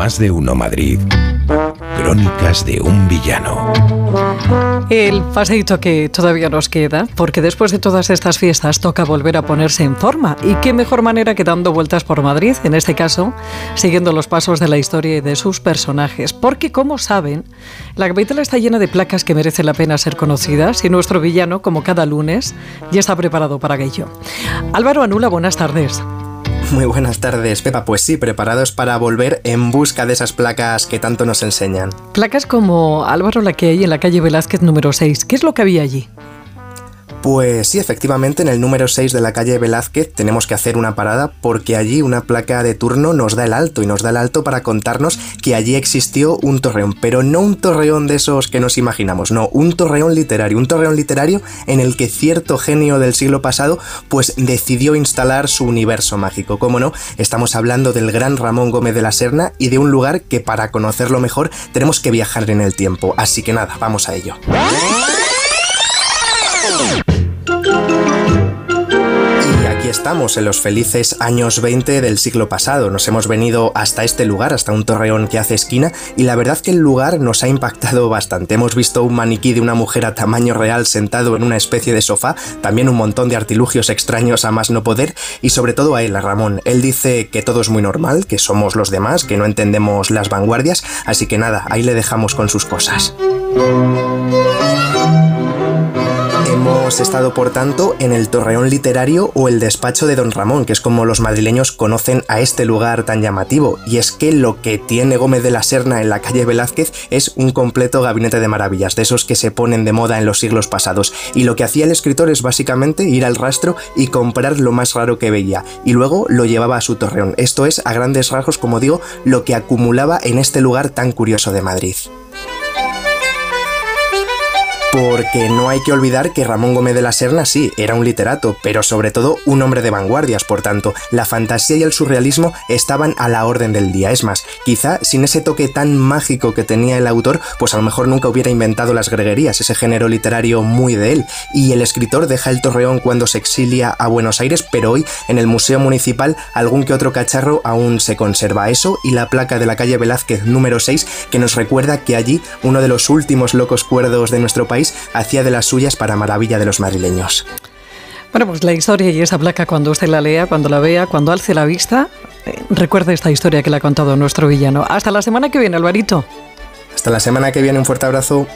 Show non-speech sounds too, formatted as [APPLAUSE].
Más de uno Madrid. Crónicas de un villano. El paseito que todavía nos queda, porque después de todas estas fiestas toca volver a ponerse en forma. Y qué mejor manera que dando vueltas por Madrid, en este caso, siguiendo los pasos de la historia y de sus personajes. Porque, como saben, la capital está llena de placas que merecen la pena ser conocidas y nuestro villano, como cada lunes, ya está preparado para ello. Álvaro Anula, buenas tardes. [LAUGHS] Muy buenas tardes, Pepa. Pues sí, preparados para volver en busca de esas placas que tanto nos enseñan. Placas como Álvaro la que hay en la calle Velázquez número 6. ¿Qué es lo que había allí? Pues sí, efectivamente, en el número 6 de la calle Velázquez tenemos que hacer una parada porque allí una placa de turno nos da el alto y nos da el alto para contarnos que allí existió un torreón, pero no un torreón de esos que nos imaginamos, no, un torreón literario, un torreón literario en el que cierto genio del siglo pasado pues decidió instalar su universo mágico. Como no, estamos hablando del gran Ramón Gómez de la Serna y de un lugar que para conocerlo mejor tenemos que viajar en el tiempo, así que nada, vamos a ello. Estamos en los felices años 20 del siglo pasado. Nos hemos venido hasta este lugar, hasta un torreón que hace esquina, y la verdad que el lugar nos ha impactado bastante. Hemos visto un maniquí de una mujer a tamaño real sentado en una especie de sofá, también un montón de artilugios extraños a más no poder, y sobre todo a él, a Ramón. Él dice que todo es muy normal, que somos los demás, que no entendemos las vanguardias, así que nada, ahí le dejamos con sus cosas. Hemos estado, por tanto, en el Torreón Literario o el despacho de Don Ramón, que es como los madrileños conocen a este lugar tan llamativo. Y es que lo que tiene Gómez de la Serna en la calle Velázquez es un completo gabinete de maravillas, de esos que se ponen de moda en los siglos pasados. Y lo que hacía el escritor es básicamente ir al rastro y comprar lo más raro que veía, y luego lo llevaba a su torreón. Esto es, a grandes rasgos, como digo, lo que acumulaba en este lugar tan curioso de Madrid. Porque no hay que olvidar que Ramón Gómez de la Serna sí, era un literato, pero sobre todo un hombre de vanguardias, por tanto, la fantasía y el surrealismo estaban a la orden del día. Es más, quizá sin ese toque tan mágico que tenía el autor, pues a lo mejor nunca hubiera inventado las greguerías, ese género literario muy de él. Y el escritor deja el torreón cuando se exilia a Buenos Aires, pero hoy en el Museo Municipal algún que otro cacharro aún se conserva. Eso y la placa de la calle Velázquez número 6 que nos recuerda que allí uno de los últimos locos cuerdos de nuestro país hacía de las suyas para maravilla de los madrileños. Bueno, pues la historia y esa placa, cuando usted la lea, cuando la vea, cuando alce la vista, eh, recuerde esta historia que le ha contado nuestro villano. Hasta la semana que viene, Alvarito. Hasta la semana que viene, un fuerte abrazo.